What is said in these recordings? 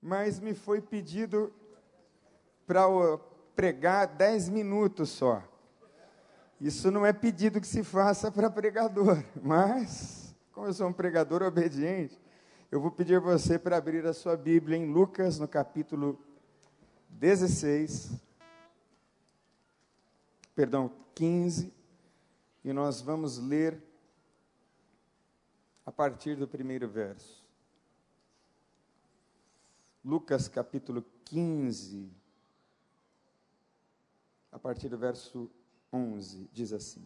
mas me foi pedido para pregar dez minutos só. Isso não é pedido que se faça para pregador, mas, como eu sou um pregador obediente, eu vou pedir você para abrir a sua Bíblia em Lucas, no capítulo 16, perdão, 15, e nós vamos ler a partir do primeiro verso. Lucas capítulo 15, a partir do verso 11, diz assim: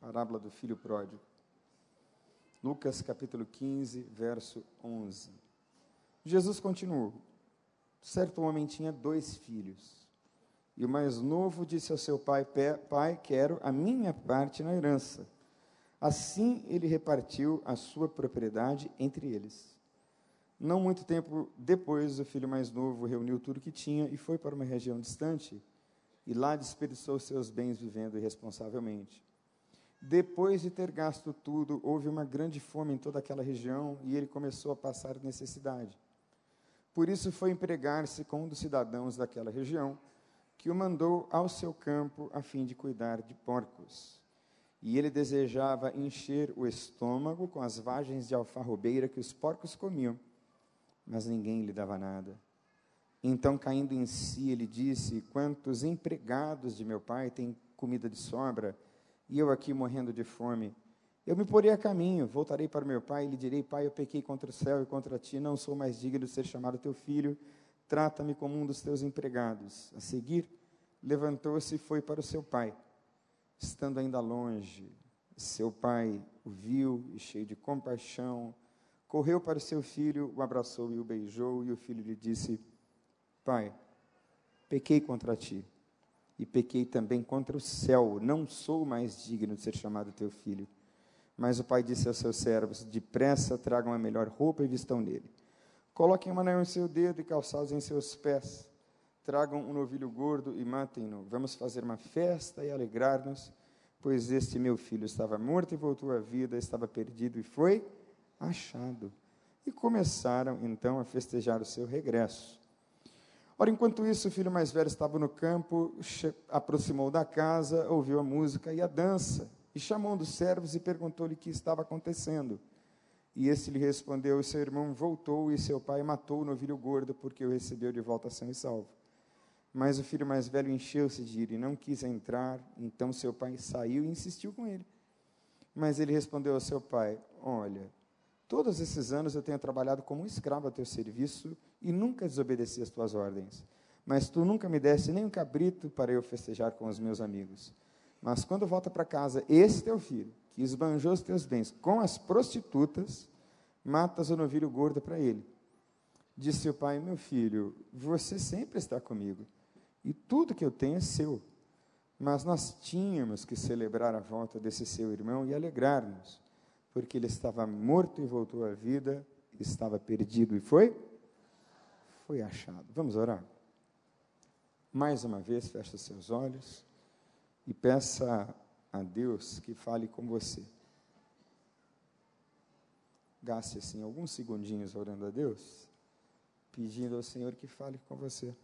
Parábola do filho pródigo. Lucas capítulo 15, verso 11. Jesus continuou: Certo homem tinha dois filhos. E o mais novo disse ao seu pai: Pai, quero a minha parte na herança. Assim ele repartiu a sua propriedade entre eles. Não muito tempo depois, o filho mais novo reuniu tudo que tinha e foi para uma região distante, e lá desperdiçou seus bens vivendo irresponsavelmente. Depois de ter gasto tudo, houve uma grande fome em toda aquela região e ele começou a passar necessidade. Por isso foi empregar-se com um dos cidadãos daquela região, que o mandou ao seu campo a fim de cuidar de porcos. E ele desejava encher o estômago com as vagens de alfarrobeira que os porcos comiam, mas ninguém lhe dava nada. Então, caindo em si, ele disse: Quantos empregados de meu pai têm comida de sobra, e eu aqui morrendo de fome? Eu me porei a caminho, voltarei para meu pai e lhe direi: Pai, eu pequei contra o céu e contra ti, não sou mais digno de ser chamado teu filho, trata-me como um dos teus empregados. A seguir, levantou-se e foi para o seu pai. Estando ainda longe, seu pai o viu e, cheio de compaixão, correu para o seu filho, o abraçou e o beijou, e o filho lhe disse: Pai, pequei contra ti e pequei também contra o céu, não sou mais digno de ser chamado teu filho. Mas o pai disse aos seus servos: Depressa tragam a melhor roupa e vistam nele. Coloquem um anel em seu dedo e calçados em seus pés tragam um novilho gordo e matem-no. Vamos fazer uma festa e alegrar-nos, pois este meu filho estava morto e voltou à vida, estava perdido e foi achado. E começaram então a festejar o seu regresso. Ora, enquanto isso, o filho mais velho estava no campo, aproximou da casa, ouviu a música e a dança, e chamou um dos servos e perguntou-lhe o que estava acontecendo. E esse lhe respondeu: Seu irmão voltou e seu pai matou o novilho gordo, porque o recebeu de volta são e salvo. Mas o filho mais velho encheu-se de ira e não quis entrar. Então seu pai saiu e insistiu com ele. Mas ele respondeu ao seu pai: Olha, todos esses anos eu tenho trabalhado como um escravo a teu serviço e nunca desobedeci as tuas ordens. Mas tu nunca me deste nem um cabrito para eu festejar com os meus amigos. Mas quando volta para casa, esse teu filho, que esbanjou os teus bens com as prostitutas, matas o novilho gordo para ele. Disse o pai: Meu filho, você sempre está comigo e tudo que eu tenho é seu. Mas nós tínhamos que celebrar a volta desse seu irmão e alegrar-nos, porque ele estava morto e voltou à vida, estava perdido e foi? Foi achado. Vamos orar? Mais uma vez, feche seus olhos e peça a Deus que fale com você. Gaste assim alguns segundinhos orando a Deus, pedindo ao Senhor que fale com você.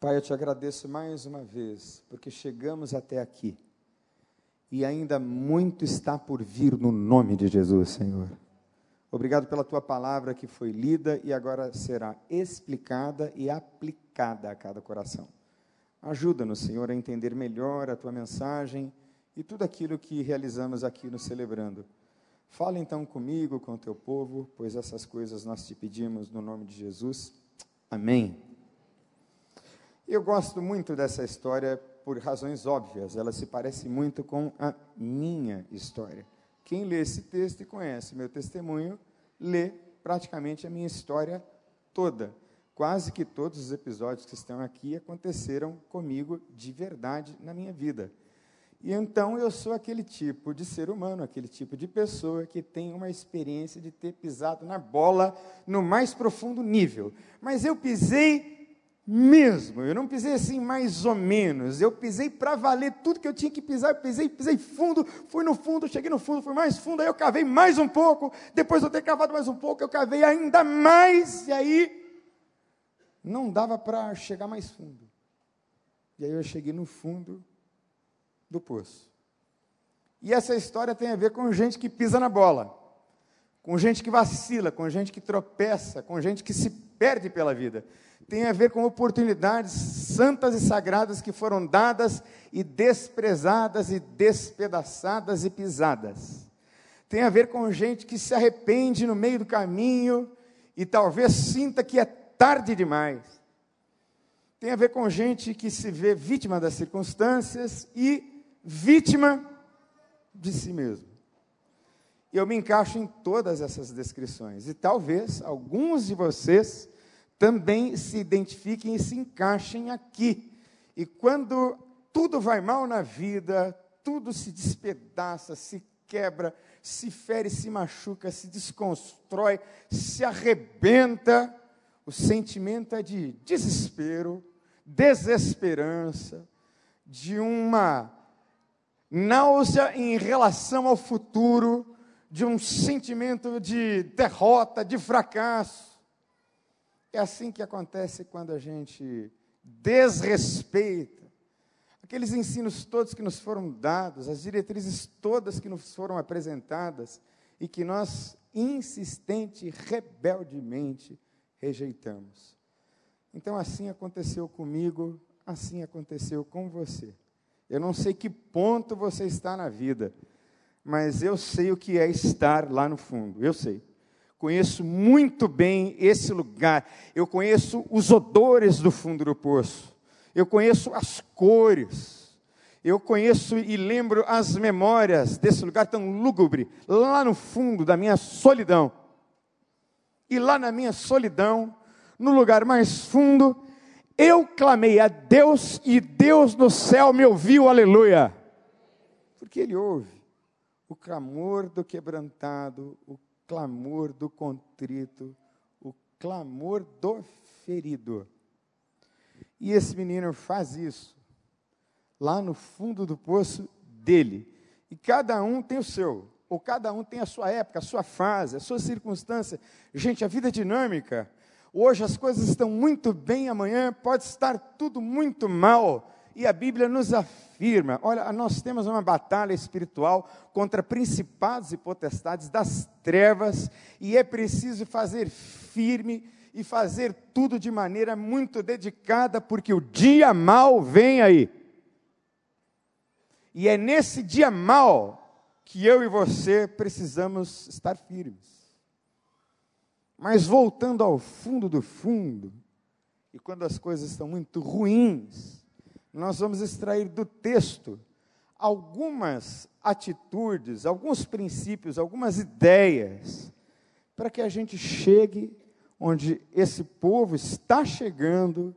Pai, eu te agradeço mais uma vez, porque chegamos até aqui e ainda muito está por vir no nome de Jesus, Senhor. Obrigado pela tua palavra que foi lida e agora será explicada e aplicada a cada coração. Ajuda-nos, Senhor, a entender melhor a tua mensagem e tudo aquilo que realizamos aqui no Celebrando. Fala então comigo, com o teu povo, pois essas coisas nós te pedimos no nome de Jesus. Amém. Eu gosto muito dessa história por razões óbvias, ela se parece muito com a minha história. Quem lê esse texto e conhece meu testemunho, lê praticamente a minha história toda. Quase que todos os episódios que estão aqui aconteceram comigo de verdade na minha vida. E então eu sou aquele tipo de ser humano, aquele tipo de pessoa que tem uma experiência de ter pisado na bola no mais profundo nível. Mas eu pisei mesmo. Eu não pisei assim mais ou menos. Eu pisei para valer tudo que eu tinha que pisar. Eu pisei, pisei fundo, fui no fundo, cheguei no fundo, fui mais fundo, aí eu cavei mais um pouco. Depois de eu ter cavado mais um pouco, eu cavei ainda mais. E aí não dava para chegar mais fundo. E aí eu cheguei no fundo do poço. E essa história tem a ver com gente que pisa na bola, com gente que vacila, com gente que tropeça, com gente que se perde pela vida tem a ver com oportunidades santas e sagradas que foram dadas e desprezadas e despedaçadas e pisadas. Tem a ver com gente que se arrepende no meio do caminho e talvez sinta que é tarde demais. Tem a ver com gente que se vê vítima das circunstâncias e vítima de si mesmo. Eu me encaixo em todas essas descrições e talvez alguns de vocês também se identifiquem e se encaixem aqui. E quando tudo vai mal na vida, tudo se despedaça, se quebra, se fere, se machuca, se desconstrói, se arrebenta, o sentimento é de desespero, desesperança, de uma náusea em relação ao futuro, de um sentimento de derrota, de fracasso. É assim que acontece quando a gente desrespeita aqueles ensinos todos que nos foram dados, as diretrizes todas que nos foram apresentadas e que nós insistente e rebeldemente rejeitamos. Então assim aconteceu comigo, assim aconteceu com você. Eu não sei que ponto você está na vida, mas eu sei o que é estar lá no fundo. Eu sei. Conheço muito bem esse lugar. Eu conheço os odores do fundo do poço. Eu conheço as cores. Eu conheço e lembro as memórias desse lugar tão lúgubre, lá no fundo da minha solidão. E lá na minha solidão, no lugar mais fundo, eu clamei a Deus e Deus no céu me ouviu, aleluia. Porque Ele ouve o clamor do quebrantado, o clamor do contrito, o clamor do ferido. E esse menino faz isso, lá no fundo do poço dele. E cada um tem o seu, ou cada um tem a sua época, a sua fase, a sua circunstância. Gente, a vida é dinâmica. Hoje as coisas estão muito bem, amanhã pode estar tudo muito mal. E a Bíblia nos afirma: olha, nós temos uma batalha espiritual contra principados e potestades das trevas, e é preciso fazer firme e fazer tudo de maneira muito dedicada, porque o dia mal vem aí. E é nesse dia mal que eu e você precisamos estar firmes. Mas voltando ao fundo do fundo, e quando as coisas estão muito ruins, nós vamos extrair do texto algumas atitudes, alguns princípios, algumas ideias, para que a gente chegue onde esse povo está chegando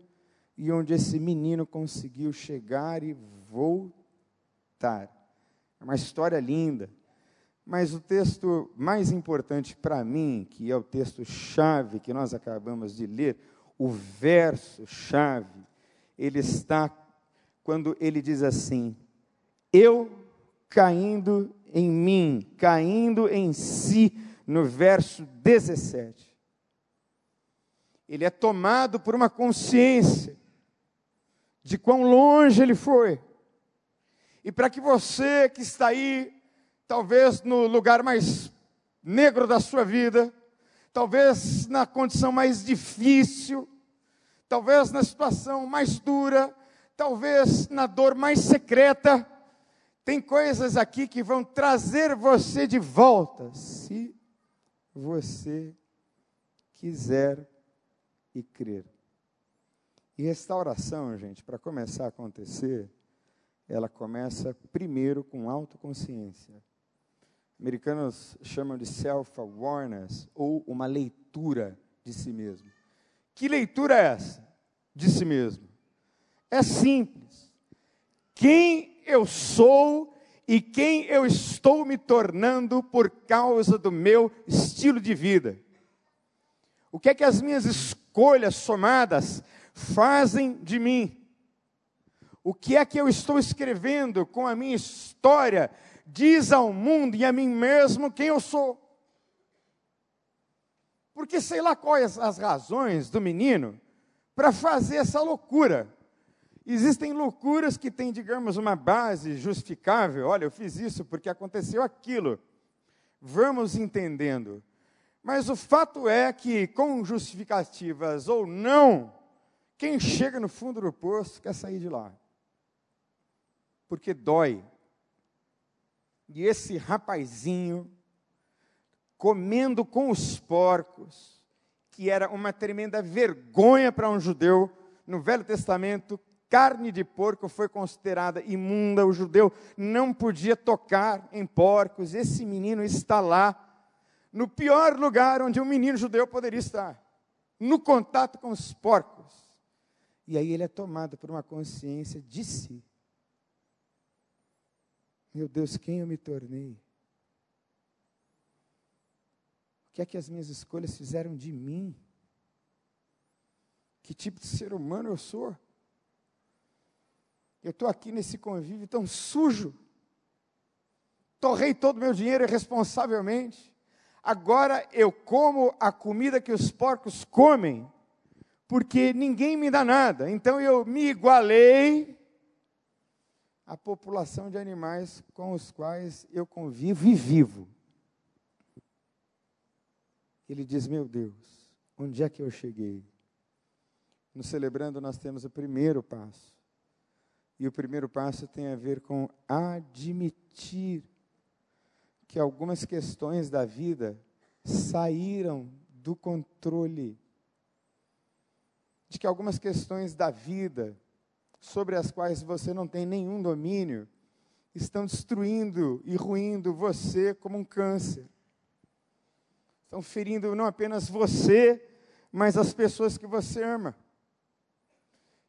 e onde esse menino conseguiu chegar e voltar. É uma história linda. Mas o texto mais importante para mim, que é o texto chave que nós acabamos de ler, o verso chave, ele está quando ele diz assim: Eu caindo em mim, caindo em si, no verso 17. Ele é tomado por uma consciência de quão longe ele foi. E para que você que está aí, talvez no lugar mais negro da sua vida, talvez na condição mais difícil, talvez na situação mais dura, talvez na dor mais secreta, tem coisas aqui que vão trazer você de volta, se você quiser e crer. E restauração, gente, para começar a acontecer, ela começa primeiro com autoconsciência. Americanos chamam de self-awareness, ou uma leitura de si mesmo. Que leitura é essa? De si mesmo. É simples. Quem eu sou e quem eu estou me tornando por causa do meu estilo de vida. O que é que as minhas escolhas somadas fazem de mim. O que é que eu estou escrevendo com a minha história? Diz ao mundo e a mim mesmo quem eu sou. Porque sei lá quais as razões do menino para fazer essa loucura. Existem loucuras que têm, digamos, uma base justificável. Olha, eu fiz isso porque aconteceu aquilo. Vamos entendendo. Mas o fato é que, com justificativas ou não, quem chega no fundo do poço quer sair de lá. Porque dói. E esse rapazinho, comendo com os porcos, que era uma tremenda vergonha para um judeu, no Velho Testamento, carne de porco foi considerada imunda, o judeu não podia tocar em porcos. Esse menino está lá, no pior lugar onde um menino judeu poderia estar, no contato com os porcos. E aí ele é tomado por uma consciência de si. Meu Deus, quem eu me tornei? O que é que as minhas escolhas fizeram de mim? Que tipo de ser humano eu sou? Eu estou aqui nesse convívio tão sujo. Torrei todo o meu dinheiro irresponsavelmente. Agora eu como a comida que os porcos comem, porque ninguém me dá nada. Então eu me igualei à população de animais com os quais eu convivo e vivo. Ele diz: Meu Deus, onde é que eu cheguei? No celebrando, nós temos o primeiro passo. E o primeiro passo tem a ver com admitir que algumas questões da vida saíram do controle. De que algumas questões da vida, sobre as quais você não tem nenhum domínio, estão destruindo e ruindo você como um câncer. Estão ferindo não apenas você, mas as pessoas que você ama.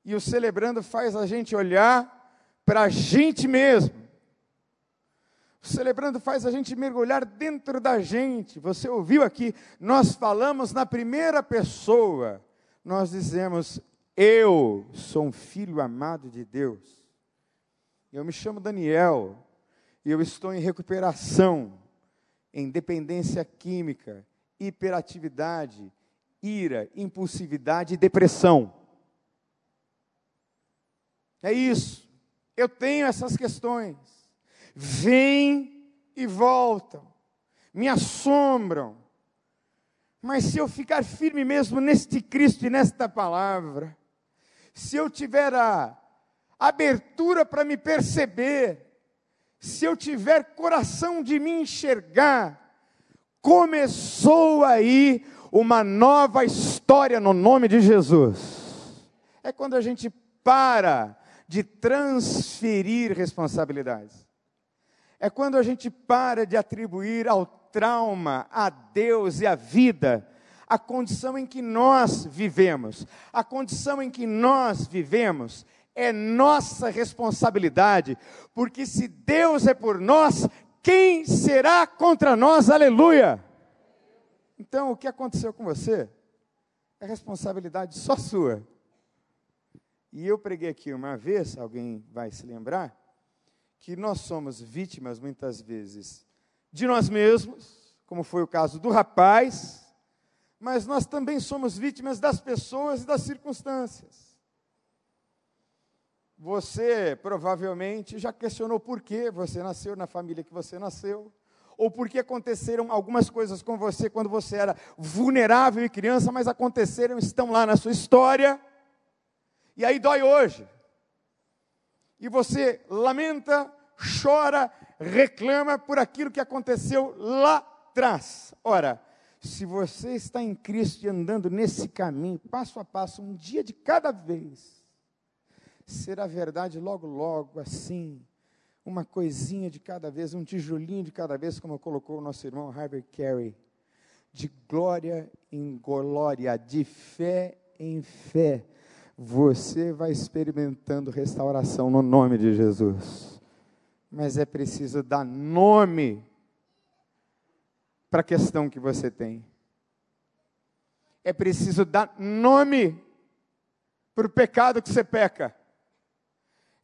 E o celebrando faz a gente olhar para a gente mesmo. O celebrando faz a gente mergulhar dentro da gente. Você ouviu aqui? Nós falamos na primeira pessoa. Nós dizemos: Eu sou um filho amado de Deus. Eu me chamo Daniel. E eu estou em recuperação, em dependência química, hiperatividade, ira, impulsividade e depressão. É isso. Eu tenho essas questões. Vêm e voltam, me assombram. Mas se eu ficar firme mesmo neste Cristo e nesta palavra, se eu tiver a abertura para me perceber, se eu tiver coração de me enxergar, começou aí uma nova história no nome de Jesus. É quando a gente para de transferir responsabilidades. É quando a gente para de atribuir ao trauma, a Deus e à vida, a condição em que nós vivemos. A condição em que nós vivemos é nossa responsabilidade, porque se Deus é por nós, quem será contra nós? Aleluia! Então, o que aconteceu com você é responsabilidade só sua. E eu preguei aqui uma vez, alguém vai se lembrar, que nós somos vítimas muitas vezes de nós mesmos, como foi o caso do rapaz, mas nós também somos vítimas das pessoas e das circunstâncias. Você provavelmente já questionou por que você nasceu na família que você nasceu, ou por que aconteceram algumas coisas com você quando você era vulnerável e criança, mas aconteceram, estão lá na sua história. E aí dói hoje. E você lamenta, chora, reclama por aquilo que aconteceu lá atrás. Ora, se você está em Cristo e andando nesse caminho, passo a passo, um dia de cada vez, será verdade logo, logo, assim, uma coisinha de cada vez, um tijolinho de cada vez, como colocou o nosso irmão Harvey Carey, de glória em glória, de fé em fé, você vai experimentando restauração no nome de Jesus. Mas é preciso dar nome para a questão que você tem. É preciso dar nome para o pecado que você peca.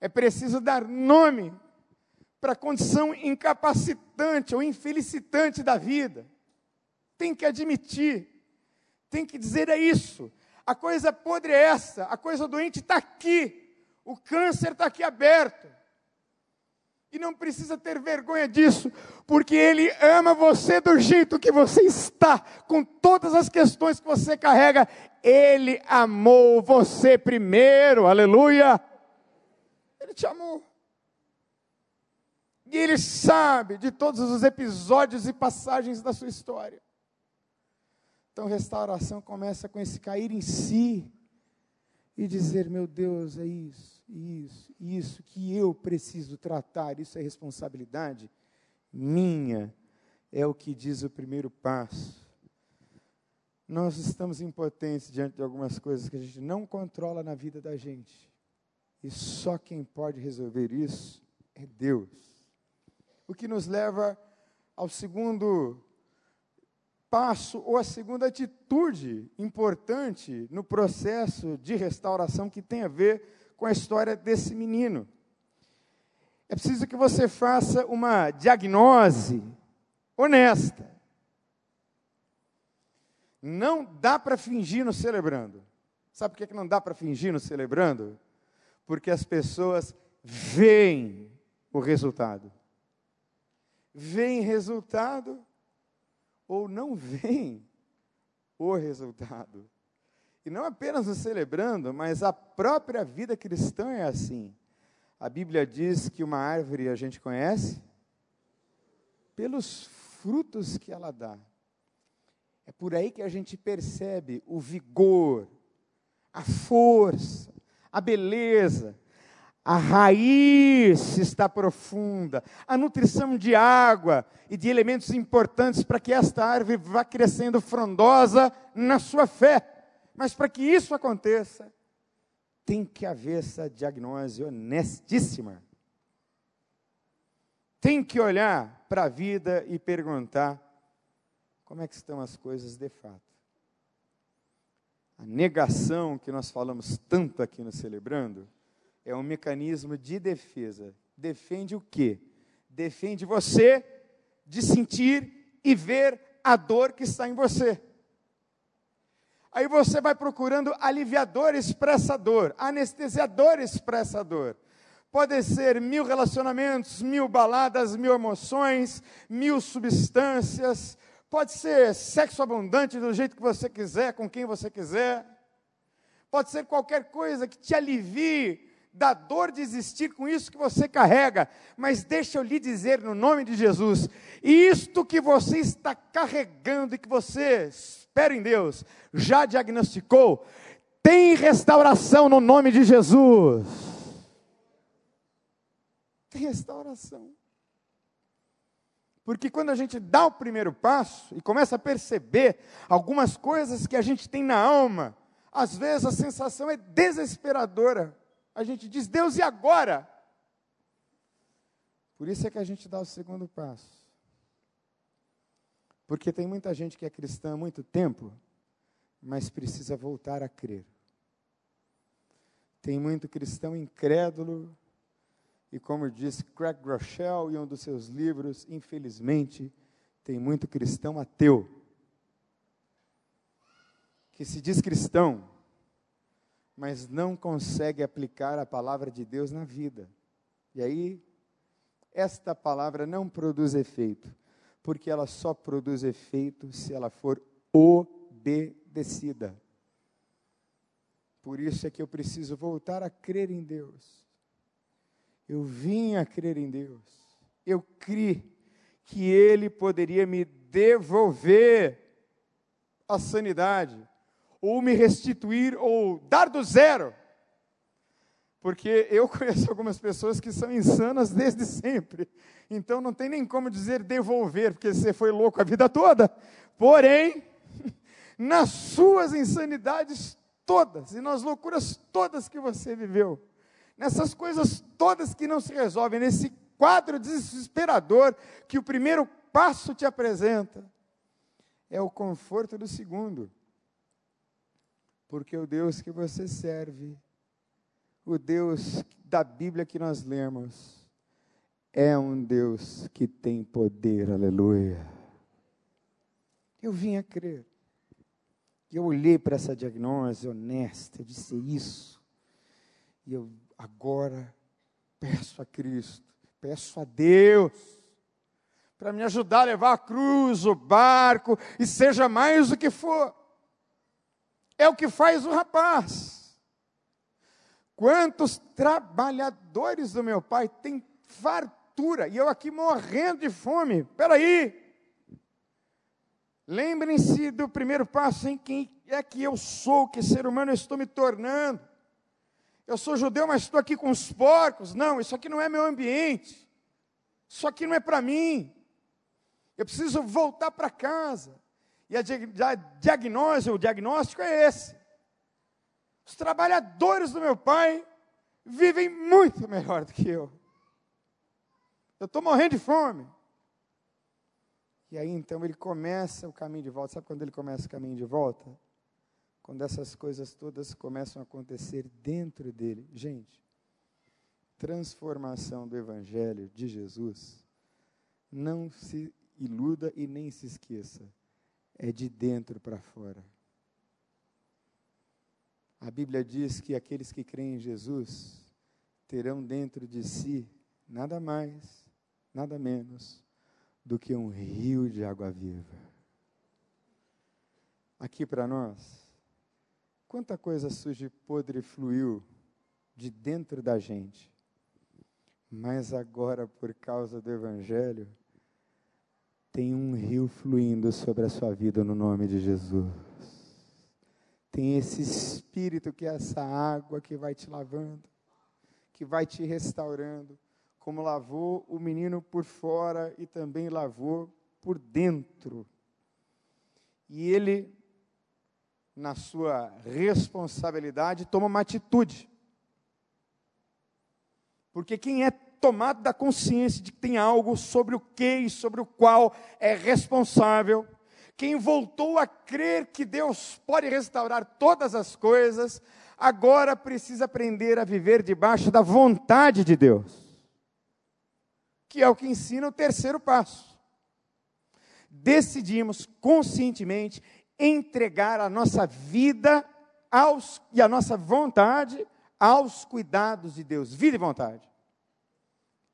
É preciso dar nome para a condição incapacitante ou infelicitante da vida. Tem que admitir, tem que dizer é isso. A coisa podre é essa, a coisa doente está aqui, o câncer está aqui aberto. E não precisa ter vergonha disso, porque Ele ama você do jeito que você está, com todas as questões que você carrega. Ele amou você primeiro, aleluia. Ele te amou. E Ele sabe de todos os episódios e passagens da sua história. Então, restauração começa com esse cair em si e dizer: meu Deus, é isso, isso, isso que eu preciso tratar, isso é responsabilidade minha, é o que diz o primeiro passo. Nós estamos impotentes diante de algumas coisas que a gente não controla na vida da gente. E só quem pode resolver isso é Deus. O que nos leva ao segundo passo ou a segunda atitude importante no processo de restauração que tem a ver com a história desse menino. É preciso que você faça uma diagnose honesta. Não dá para fingir no celebrando. Sabe por que não dá para fingir no celebrando? Porque as pessoas veem o resultado. Veem resultado ou não vem o resultado. E não apenas o celebrando, mas a própria vida cristã é assim. A Bíblia diz que uma árvore a gente conhece pelos frutos que ela dá. É por aí que a gente percebe o vigor, a força, a beleza, a raiz está profunda, a nutrição de água e de elementos importantes para que esta árvore vá crescendo frondosa na sua fé. Mas para que isso aconteça, tem que haver essa diagnose honestíssima. Tem que olhar para a vida e perguntar como é que estão as coisas de fato. A negação que nós falamos tanto aqui no Celebrando, é um mecanismo de defesa. Defende o quê? Defende você de sentir e ver a dor que está em você. Aí você vai procurando aliviadores para essa dor, anestesiadores para essa dor. Pode ser mil relacionamentos, mil baladas, mil emoções, mil substâncias. Pode ser sexo abundante do jeito que você quiser, com quem você quiser. Pode ser qualquer coisa que te alivie da dor de existir com isso que você carrega, mas deixa eu lhe dizer no nome de Jesus: isto que você está carregando e que você espera em Deus, já diagnosticou, tem restauração no nome de Jesus. Tem restauração. Porque quando a gente dá o primeiro passo e começa a perceber algumas coisas que a gente tem na alma, às vezes a sensação é desesperadora a gente diz, Deus, e agora? Por isso é que a gente dá o segundo passo. Porque tem muita gente que é cristã há muito tempo, mas precisa voltar a crer. Tem muito cristão incrédulo, e como disse Craig Groeschel em um dos seus livros, infelizmente, tem muito cristão ateu. Que se diz cristão, mas não consegue aplicar a palavra de Deus na vida. E aí, esta palavra não produz efeito, porque ela só produz efeito se ela for obedecida. Por isso é que eu preciso voltar a crer em Deus. Eu vim a crer em Deus. Eu criei que Ele poderia me devolver a sanidade ou me restituir, ou dar do zero. Porque eu conheço algumas pessoas que são insanas desde sempre. Então não tem nem como dizer devolver, porque você foi louco a vida toda. Porém, nas suas insanidades todas e nas loucuras todas que você viveu, nessas coisas todas que não se resolvem, nesse quadro desesperador que o primeiro passo te apresenta, é o conforto do segundo porque o Deus que você serve o Deus da Bíblia que nós lemos é um Deus que tem poder, aleluia. Eu vim a crer. Eu olhei para essa diagnose honesta, eu disse isso. E eu agora peço a Cristo, peço a Deus, para me ajudar a levar a cruz, o barco, e seja mais o que for. É o que faz o rapaz. Quantos trabalhadores do meu pai têm fartura, e eu aqui morrendo de fome. Espera aí. Lembrem-se do primeiro passo, em quem é que eu sou, que ser humano eu estou me tornando. Eu sou judeu, mas estou aqui com os porcos. Não, isso aqui não é meu ambiente. Isso aqui não é para mim. Eu preciso voltar para casa. E a, diagnose, o diagnóstico é esse. Os trabalhadores do meu pai vivem muito melhor do que eu. Eu estou morrendo de fome. E aí então ele começa o caminho de volta. Sabe quando ele começa o caminho de volta? Quando essas coisas todas começam a acontecer dentro dele. Gente, transformação do Evangelho de Jesus, não se iluda e nem se esqueça, é de dentro para fora. A Bíblia diz que aqueles que creem em Jesus terão dentro de si nada mais, nada menos do que um rio de água viva. Aqui para nós, quanta coisa suja e fluiu de dentro da gente, mas agora, por causa do Evangelho, tem um rio fluindo sobre a sua vida no nome de Jesus. Tem esse espírito que é essa água que vai te lavando, que vai te restaurando, como lavou o menino por fora e também lavou por dentro. E ele, na sua responsabilidade, toma uma atitude. Porque quem é tomado da consciência de que tem algo sobre o que e sobre o qual é responsável, quem voltou a crer que Deus pode restaurar todas as coisas, agora precisa aprender a viver debaixo da vontade de Deus, que é o que ensina o terceiro passo. Decidimos conscientemente entregar a nossa vida aos, e a nossa vontade aos cuidados de Deus, vida e vontade.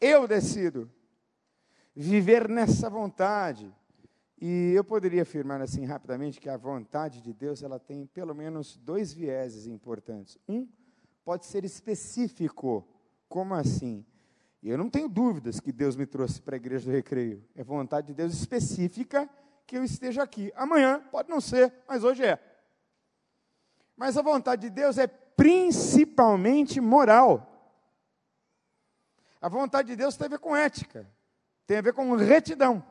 Eu decido viver nessa vontade. E eu poderia afirmar assim rapidamente que a vontade de Deus ela tem pelo menos dois vieses importantes. Um pode ser específico. Como assim? Eu não tenho dúvidas que Deus me trouxe para a igreja do recreio. É vontade de Deus específica que eu esteja aqui. Amanhã pode não ser, mas hoje é. Mas a vontade de Deus é principalmente moral. A vontade de Deus tem a ver com ética, tem a ver com retidão.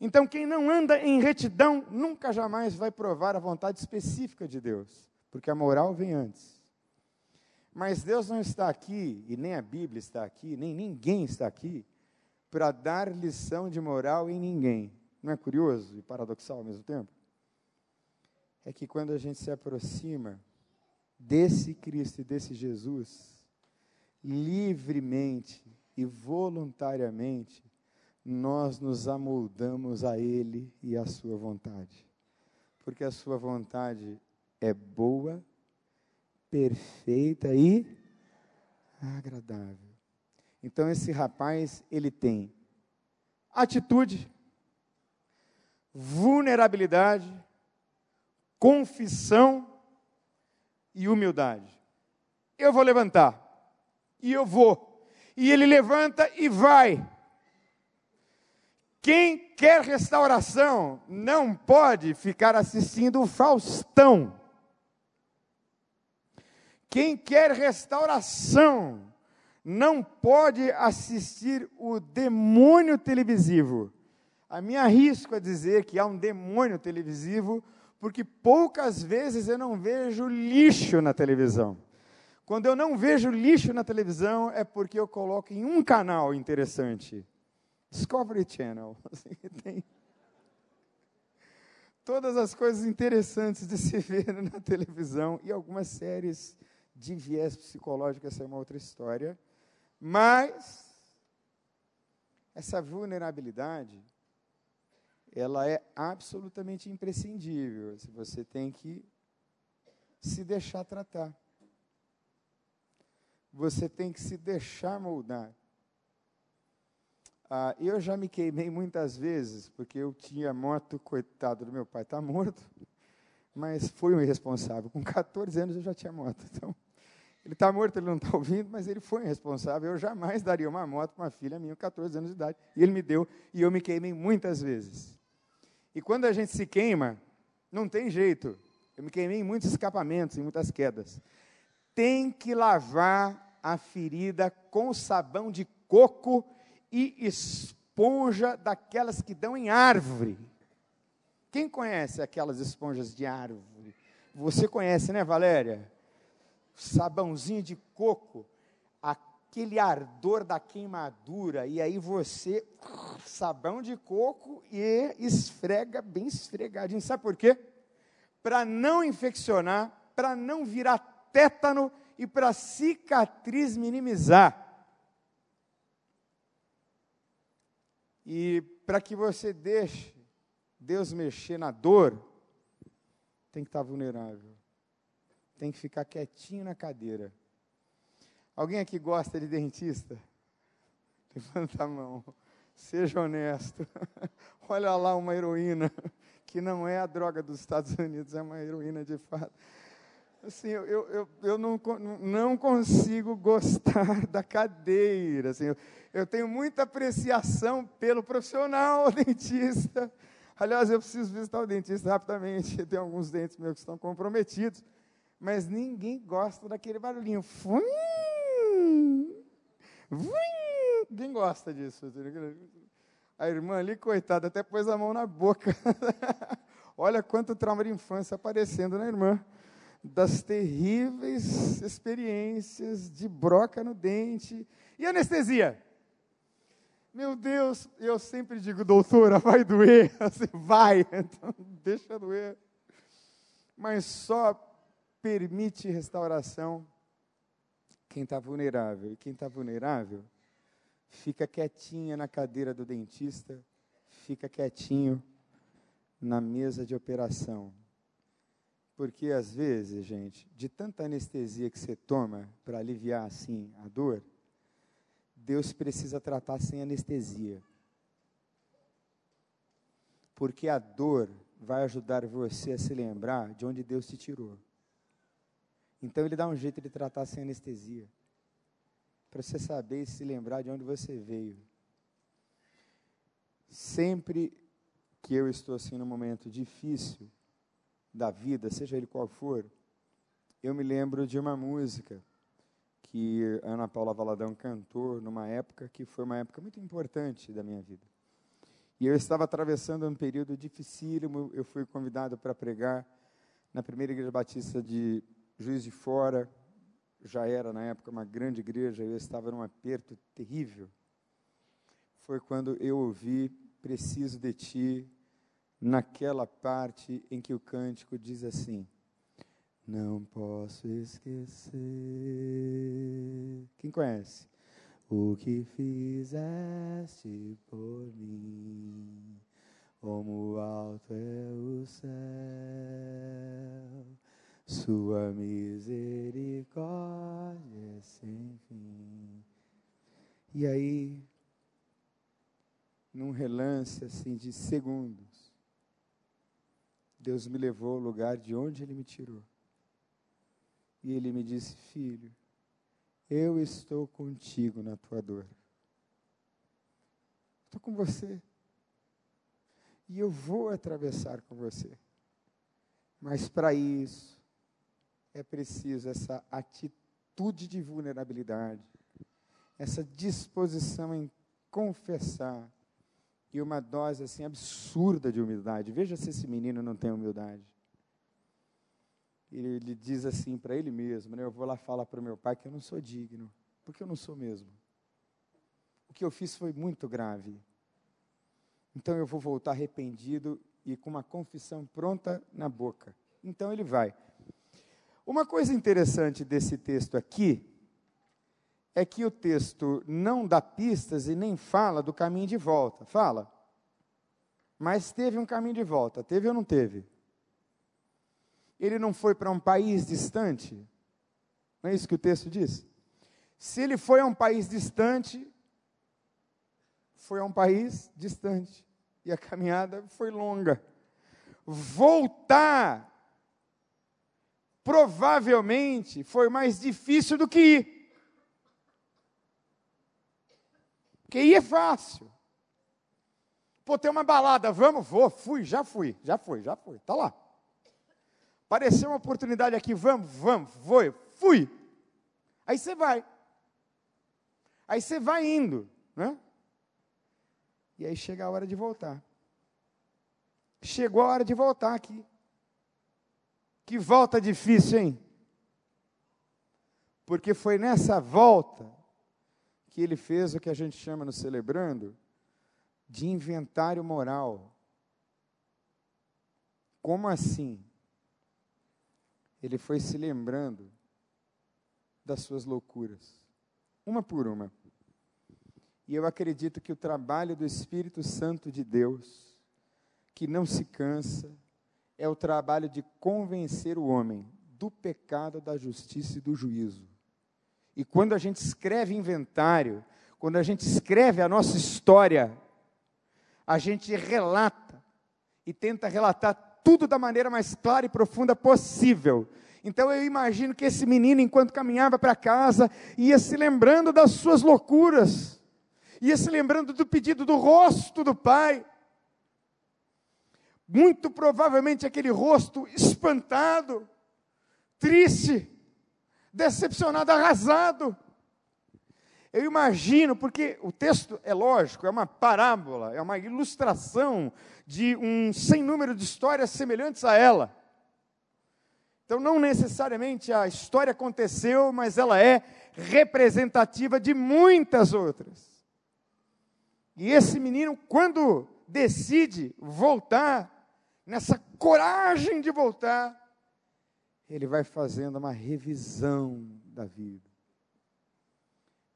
Então, quem não anda em retidão nunca jamais vai provar a vontade específica de Deus, porque a moral vem antes. Mas Deus não está aqui, e nem a Bíblia está aqui, nem ninguém está aqui, para dar lição de moral em ninguém. Não é curioso e paradoxal ao mesmo tempo? É que quando a gente se aproxima desse Cristo e desse Jesus, livremente e voluntariamente, nós nos amoldamos a Ele e à Sua vontade. Porque a Sua vontade é boa, perfeita e agradável. Então, esse rapaz, ele tem atitude, vulnerabilidade, confissão e humildade. Eu vou levantar e eu vou. E ele levanta e vai. Quem quer restauração não pode ficar assistindo o Faustão. Quem quer restauração não pode assistir o demônio televisivo. A mim arrisco a dizer que há um demônio televisivo, porque poucas vezes eu não vejo lixo na televisão. Quando eu não vejo lixo na televisão, é porque eu coloco em um canal interessante. Discovery Channel. Assim, tem todas as coisas interessantes de se ver na televisão e algumas séries de viés psicológico, essa é uma outra história. Mas essa vulnerabilidade, ela é absolutamente imprescindível. Você tem que se deixar tratar. Você tem que se deixar moldar. Ah, eu já me queimei muitas vezes, porque eu tinha moto, coitado do meu pai, está morto, mas foi um irresponsável. Com 14 anos eu já tinha moto. Então, ele está morto, ele não está ouvindo, mas ele foi irresponsável. Eu jamais daria uma moto para uma filha minha, com 14 anos de idade. E ele me deu, e eu me queimei muitas vezes. E quando a gente se queima, não tem jeito. Eu me queimei em muitos escapamentos, em muitas quedas. Tem que lavar a ferida com sabão de coco e esponja daquelas que dão em árvore. Quem conhece aquelas esponjas de árvore? Você conhece, né, Valéria? Sabãozinho de coco, aquele ardor da queimadura, e aí você, sabão de coco e esfrega bem esfregadinho. Sabe por quê? Para não infeccionar, para não virar tétano e para cicatriz minimizar. E para que você deixe Deus mexer na dor, tem que estar vulnerável. Tem que ficar quietinho na cadeira. Alguém aqui gosta de dentista? Levanta a mão. Seja honesto. Olha lá uma heroína, que não é a droga dos Estados Unidos, é uma heroína de fato. Assim, eu, eu, eu não, não consigo gostar da cadeira. Assim, eu, eu tenho muita apreciação pelo profissional dentista. Aliás, eu preciso visitar o dentista rapidamente. Tem alguns dentes meus que estão comprometidos. Mas ninguém gosta daquele barulhinho. Fum, ninguém gosta disso. A irmã ali, coitada, até pôs a mão na boca. Olha quanto trauma de infância aparecendo na irmã das terríveis experiências de broca no dente e anestesia. Meu Deus, eu sempre digo, doutora, vai doer. Você vai, então deixa doer. Mas só permite restauração quem está vulnerável. E quem está vulnerável fica quietinha na cadeira do dentista, fica quietinho na mesa de operação. Porque às vezes, gente, de tanta anestesia que você toma para aliviar assim a dor, Deus precisa tratar sem anestesia. Porque a dor vai ajudar você a se lembrar de onde Deus te tirou. Então ele dá um jeito de tratar sem anestesia. Para você saber e se lembrar de onde você veio. Sempre que eu estou assim num momento difícil da vida, seja ele qual for, eu me lembro de uma música que Ana Paula Valadão cantou numa época que foi uma época muito importante da minha vida. E eu estava atravessando um período dificílimo, eu fui convidado para pregar na primeira igreja batista de Juiz de Fora, já era na época uma grande igreja, eu estava num aperto terrível. Foi quando eu ouvi Preciso de Ti, naquela parte em que o cântico diz assim: não posso esquecer. Quem conhece? O que fizeste por mim, como alto é o céu, sua misericórdia é sem fim. E aí, num relance assim de segundos, Deus me levou ao lugar de onde Ele me tirou. E ele me disse: Filho, eu estou contigo na tua dor. Estou com você. E eu vou atravessar com você. Mas para isso, é preciso essa atitude de vulnerabilidade, essa disposição em confessar e uma dose assim absurda de humildade. Veja se esse menino não tem humildade ele diz assim para ele mesmo, né? Eu vou lá falar para o meu pai que eu não sou digno, porque eu não sou mesmo. O que eu fiz foi muito grave. Então eu vou voltar arrependido e com uma confissão pronta na boca. Então ele vai. Uma coisa interessante desse texto aqui é que o texto não dá pistas e nem fala do caminho de volta. Fala. Mas teve um caminho de volta. Teve ou não teve? Ele não foi para um país distante? Não é isso que o texto diz? Se ele foi a um país distante, foi a um país distante. E a caminhada foi longa. Voltar provavelmente foi mais difícil do que ir. Porque ir é fácil. Pô, tem uma balada, vamos? Vou, fui, já fui, já fui, já fui, tá lá. Apareceu uma oportunidade aqui, vamos, vamos, foi, fui. Aí você vai. Aí você vai indo, né? E aí chega a hora de voltar. Chegou a hora de voltar aqui. Que volta difícil, hein? Porque foi nessa volta que ele fez o que a gente chama no celebrando de inventário moral. Como assim? Ele foi se lembrando das suas loucuras, uma por uma. E eu acredito que o trabalho do Espírito Santo de Deus, que não se cansa, é o trabalho de convencer o homem do pecado, da justiça e do juízo. E quando a gente escreve inventário, quando a gente escreve a nossa história, a gente relata e tenta relatar tudo da maneira mais clara e profunda possível. Então eu imagino que esse menino, enquanto caminhava para casa, ia se lembrando das suas loucuras, ia se lembrando do pedido do rosto do pai muito provavelmente aquele rosto espantado, triste, decepcionado, arrasado. Eu imagino, porque o texto é lógico, é uma parábola, é uma ilustração de um sem número de histórias semelhantes a ela. Então, não necessariamente a história aconteceu, mas ela é representativa de muitas outras. E esse menino, quando decide voltar, nessa coragem de voltar, ele vai fazendo uma revisão da vida.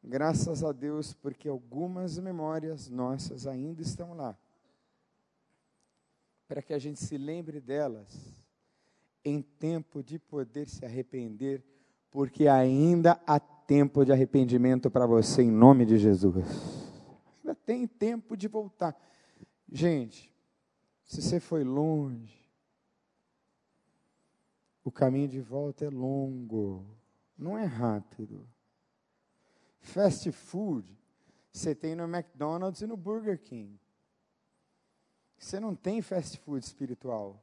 Graças a Deus, porque algumas memórias nossas ainda estão lá. Para que a gente se lembre delas em tempo de poder se arrepender, porque ainda há tempo de arrependimento para você, em nome de Jesus. Ainda tem tempo de voltar. Gente, se você foi longe, o caminho de volta é longo, não é rápido. Fast food, você tem no McDonald's e no Burger King. Você não tem fast food espiritual.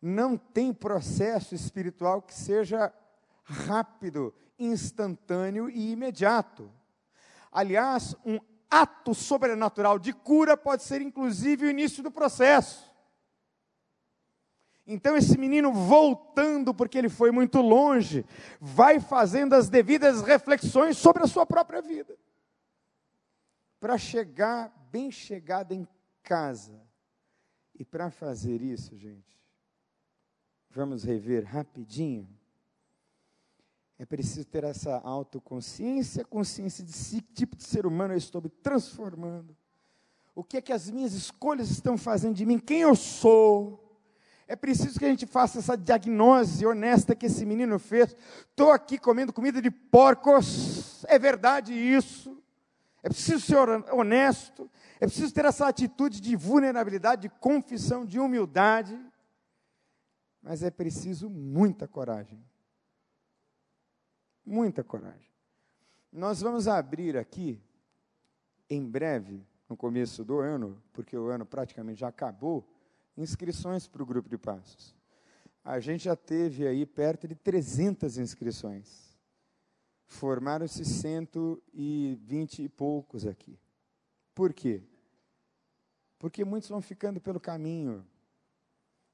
Não tem processo espiritual que seja rápido, instantâneo e imediato. Aliás, um ato sobrenatural de cura pode ser inclusive o início do processo. Então, esse menino voltando, porque ele foi muito longe, vai fazendo as devidas reflexões sobre a sua própria vida, para chegar bem chegado em casa. E para fazer isso, gente, vamos rever rapidinho é preciso ter essa autoconsciência, consciência de si, que tipo de ser humano eu estou me transformando. O que é que as minhas escolhas estão fazendo de mim? Quem eu sou? É preciso que a gente faça essa diagnose honesta que esse menino fez. Estou aqui comendo comida de porcos. É verdade isso. É preciso ser honesto. É preciso ter essa atitude de vulnerabilidade, de confissão, de humildade. Mas é preciso muita coragem muita coragem. Nós vamos abrir aqui, em breve, no começo do ano, porque o ano praticamente já acabou, inscrições para o grupo de passos. A gente já teve aí perto de 300 inscrições. Formaram-se 120 e poucos aqui. Por quê? Porque muitos vão ficando pelo caminho.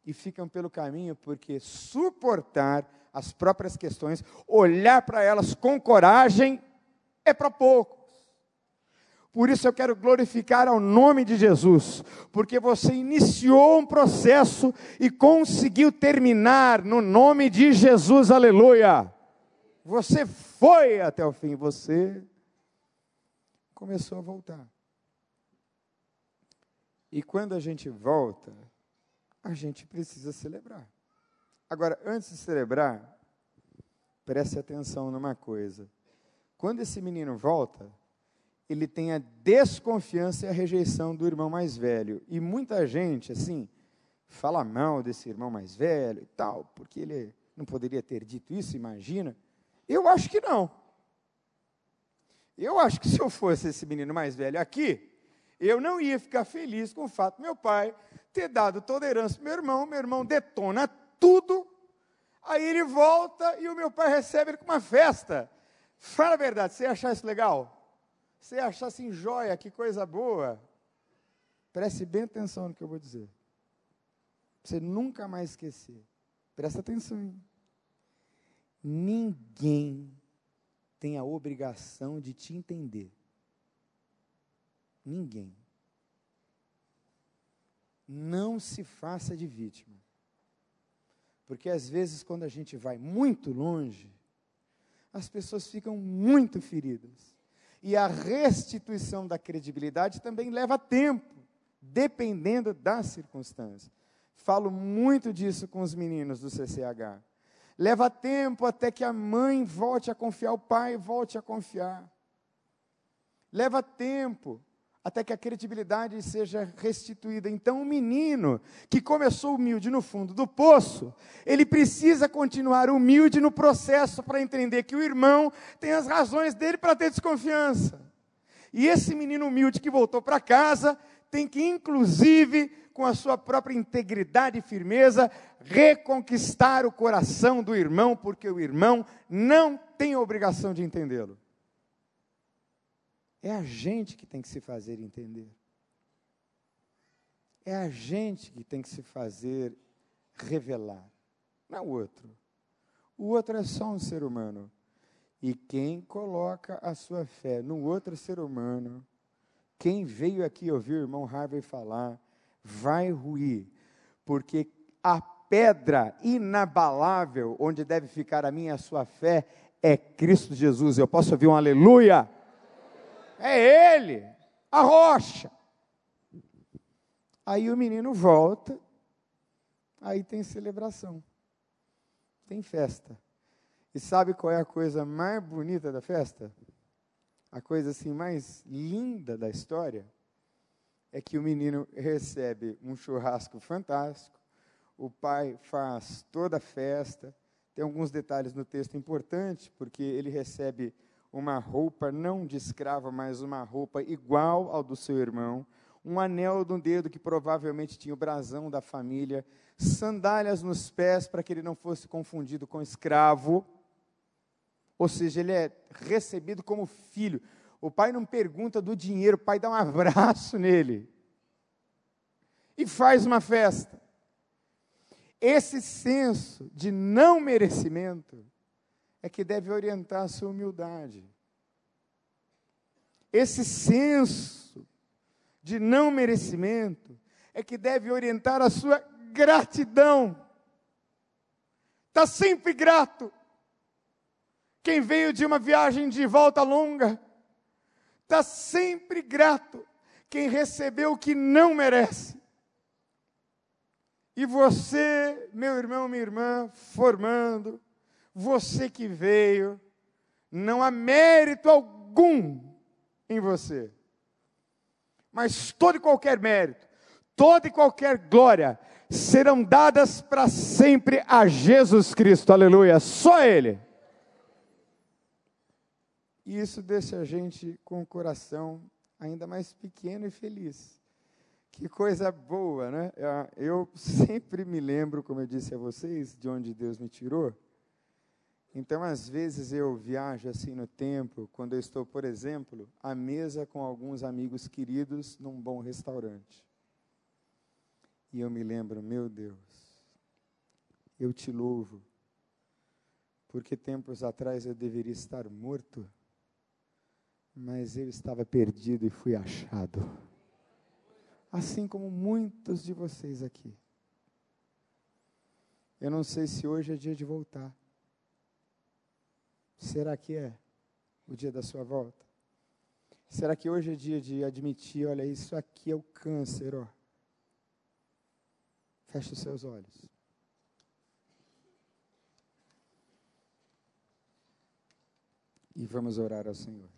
E ficam pelo caminho porque suportar as próprias questões, olhar para elas com coragem, é para poucos. Por isso eu quero glorificar ao nome de Jesus, porque você iniciou um processo e conseguiu terminar no nome de Jesus, aleluia. Você foi até o fim, você começou a voltar. E quando a gente volta, a gente precisa celebrar. Agora, antes de celebrar, preste atenção numa coisa. Quando esse menino volta, ele tem a desconfiança e a rejeição do irmão mais velho. E muita gente, assim, fala mal desse irmão mais velho e tal, porque ele não poderia ter dito isso, imagina. Eu acho que não. Eu acho que se eu fosse esse menino mais velho aqui, eu não ia ficar feliz com o fato do meu pai ter dado toda a para meu irmão, meu irmão detona tudo, aí ele volta e o meu pai recebe ele com uma festa. Fala a verdade, você ia achar isso legal? Você achar assim, joia, que coisa boa. Preste bem atenção no que eu vou dizer. Você nunca mais esquecer. Presta atenção. Hein? Ninguém tem a obrigação de te entender. Ninguém. Não se faça de vítima. Porque às vezes, quando a gente vai muito longe, as pessoas ficam muito feridas. E a restituição da credibilidade também leva tempo, dependendo das circunstâncias. Falo muito disso com os meninos do CCH. Leva tempo até que a mãe volte a confiar, o pai volte a confiar. Leva tempo até que a credibilidade seja restituída. Então, o menino que começou humilde no fundo do poço, ele precisa continuar humilde no processo para entender que o irmão tem as razões dele para ter desconfiança. E esse menino humilde que voltou para casa tem que, inclusive, com a sua própria integridade e firmeza, reconquistar o coração do irmão, porque o irmão não tem obrigação de entendê-lo. É a gente que tem que se fazer entender. É a gente que tem que se fazer revelar, não é o outro. O outro é só um ser humano. E quem coloca a sua fé no outro ser humano, quem veio aqui ouvir o irmão Harvey falar, vai ruir, porque a pedra inabalável onde deve ficar a minha e a sua fé é Cristo Jesus. Eu posso ouvir um aleluia? É ele, a rocha. Aí o menino volta, aí tem celebração, tem festa. E sabe qual é a coisa mais bonita da festa? A coisa assim mais linda da história é que o menino recebe um churrasco fantástico, o pai faz toda a festa. Tem alguns detalhes no texto importantes, porque ele recebe uma roupa não de escrava, mas uma roupa igual ao do seu irmão, um anel no dedo que provavelmente tinha o brasão da família, sandálias nos pés para que ele não fosse confundido com escravo. Ou seja, ele é recebido como filho. O pai não pergunta do dinheiro, o pai dá um abraço nele e faz uma festa. Esse senso de não merecimento é que deve orientar a sua humildade. Esse senso de não merecimento é que deve orientar a sua gratidão. Está sempre grato. Quem veio de uma viagem de volta longa, está sempre grato. Quem recebeu o que não merece. E você, meu irmão, minha irmã, formando, você que veio, não há mérito algum em você. Mas todo e qualquer mérito, toda e qualquer glória serão dadas para sempre a Jesus Cristo, aleluia, só Ele. E isso deixa a gente com o coração ainda mais pequeno e feliz. Que coisa boa, né? Eu sempre me lembro, como eu disse a vocês, de onde Deus me tirou. Então, às vezes eu viajo assim no tempo, quando eu estou, por exemplo, à mesa com alguns amigos queridos num bom restaurante. E eu me lembro, meu Deus, eu te louvo, porque tempos atrás eu deveria estar morto, mas eu estava perdido e fui achado. Assim como muitos de vocês aqui. Eu não sei se hoje é dia de voltar. Será que é o dia da sua volta? Será que hoje é dia de admitir, olha, isso aqui é o câncer, ó. Feche os seus olhos. E vamos orar ao Senhor.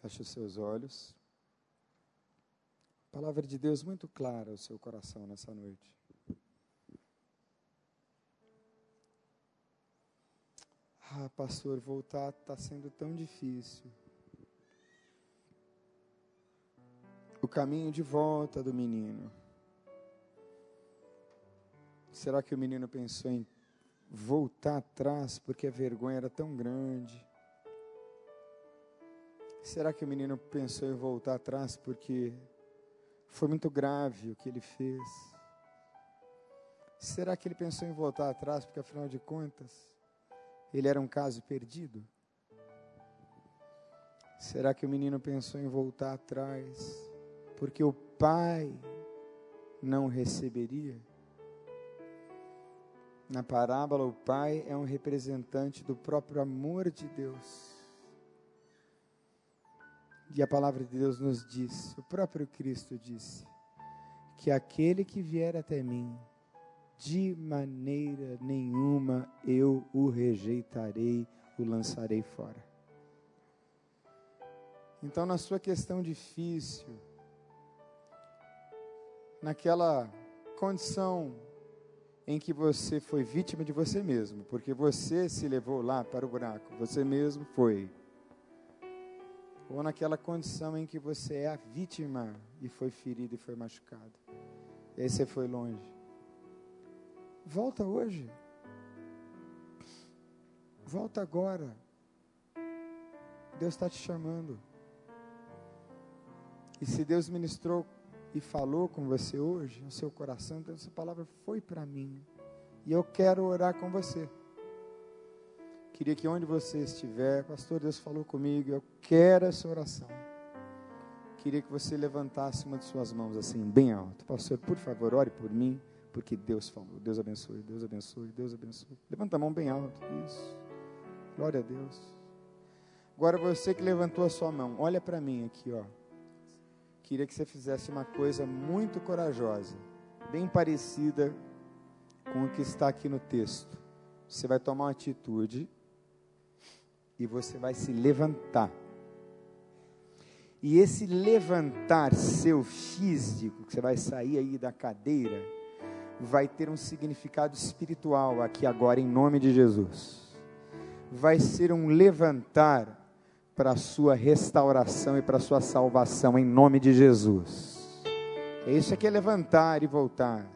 Feche os seus olhos. Palavra de Deus muito clara ao seu coração nessa noite. Ah, pastor, voltar está sendo tão difícil. O caminho de volta do menino. Será que o menino pensou em voltar atrás porque a vergonha era tão grande? Será que o menino pensou em voltar atrás porque foi muito grave o que ele fez? Será que ele pensou em voltar atrás porque, afinal de contas, ele era um caso perdido? Será que o menino pensou em voltar atrás porque o pai não receberia? Na parábola, o pai é um representante do próprio amor de Deus. E a palavra de Deus nos diz, o próprio Cristo disse, que aquele que vier até mim, de maneira nenhuma eu o rejeitarei, o lançarei fora. Então, na sua questão difícil, naquela condição em que você foi vítima de você mesmo, porque você se levou lá para o buraco, você mesmo foi ou naquela condição em que você é a vítima e foi ferido e foi machucado. E você foi longe. Volta hoje. Volta agora. Deus está te chamando. E se Deus ministrou e falou com você hoje, no seu coração, então essa palavra foi para mim. E eu quero orar com você. Queria que onde você estiver, pastor, Deus falou comigo, eu quero essa oração. Queria que você levantasse uma de suas mãos assim, bem alto. Pastor, por favor, ore por mim, porque Deus falou. Deus abençoe, Deus abençoe, Deus abençoe. Levanta a mão bem alto. Isso. Glória a Deus. Agora você que levantou a sua mão, olha para mim aqui, ó. Queria que você fizesse uma coisa muito corajosa, bem parecida com o que está aqui no texto. Você vai tomar uma atitude e você vai se levantar. E esse levantar seu físico, que você vai sair aí da cadeira, vai ter um significado espiritual aqui agora, em nome de Jesus. Vai ser um levantar para a sua restauração e para a sua salvação, em nome de Jesus. É isso aqui é levantar e voltar.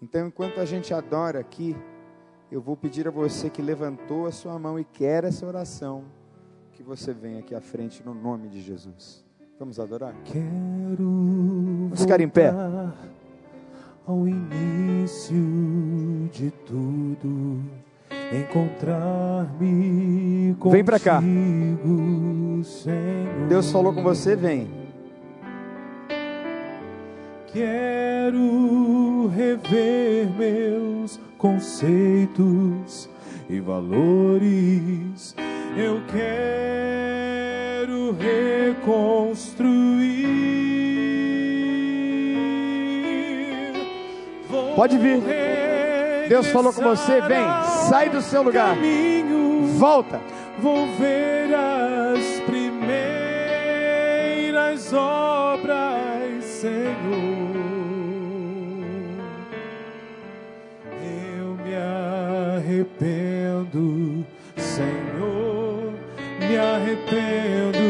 Então, enquanto a gente adora aqui, eu vou pedir a você que levantou a sua mão e quer essa oração, que você venha aqui à frente no nome de Jesus. Vamos adorar? Quero Vamos ficar em pé. Ao início de tudo, encontrar-me contigo, Vem pra cá. Senhor. Deus falou com você, vem. Quero rever meus conceitos e valores. Eu quero reconstruir. Vou Pode vir. Deus falou com você, vem. Sai do seu lugar. Caminho, Volta. vou ver as primeiras obras, Senhor. Arrependo, Senhor, me arrependo,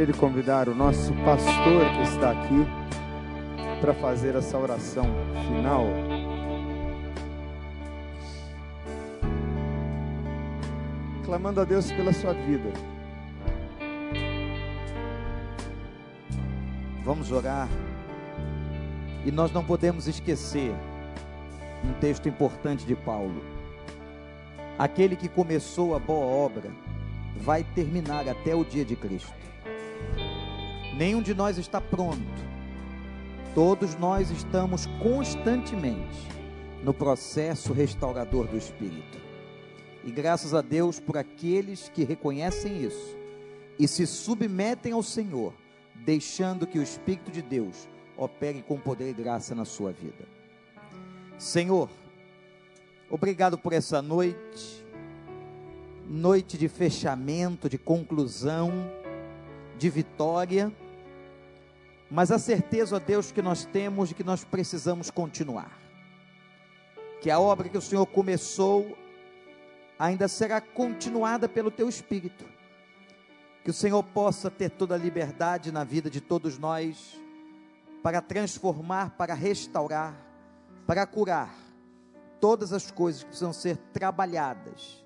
Gostaria de convidar o nosso pastor que está aqui para fazer essa oração final. Clamando a Deus pela sua vida. Vamos orar. E nós não podemos esquecer um texto importante de Paulo. Aquele que começou a boa obra vai terminar até o dia de Cristo. Nenhum de nós está pronto. Todos nós estamos constantemente no processo restaurador do Espírito. E graças a Deus por aqueles que reconhecem isso e se submetem ao Senhor, deixando que o Espírito de Deus opere com poder e graça na sua vida. Senhor, obrigado por essa noite, noite de fechamento, de conclusão, de vitória, mas a certeza, ó Deus, que nós temos de que nós precisamos continuar. Que a obra que o Senhor começou ainda será continuada pelo teu Espírito. Que o Senhor possa ter toda a liberdade na vida de todos nós para transformar, para restaurar, para curar todas as coisas que precisam ser trabalhadas.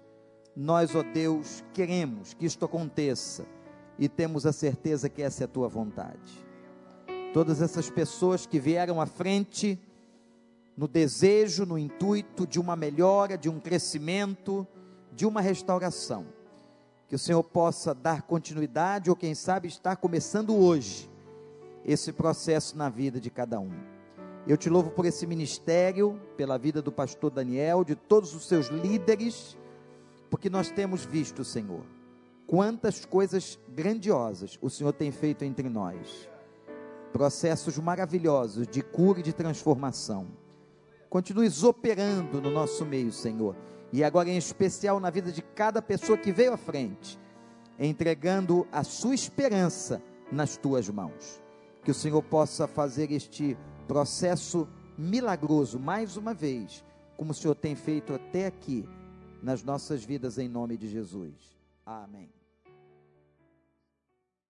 Nós, ó Deus, queremos que isto aconteça e temos a certeza que essa é a tua vontade. Todas essas pessoas que vieram à frente no desejo, no intuito de uma melhora, de um crescimento, de uma restauração. Que o Senhor possa dar continuidade ou quem sabe estar começando hoje esse processo na vida de cada um. Eu te louvo por esse ministério, pela vida do pastor Daniel, de todos os seus líderes, porque nós temos visto, Senhor, quantas coisas grandiosas o Senhor tem feito entre nós. Processos maravilhosos de cura e de transformação. Continues operando no nosso meio, Senhor. E agora, em especial, na vida de cada pessoa que veio à frente, entregando a sua esperança nas tuas mãos que o Senhor possa fazer este processo milagroso mais uma vez, como o Senhor tem feito até aqui nas nossas vidas, em nome de Jesus. Amém.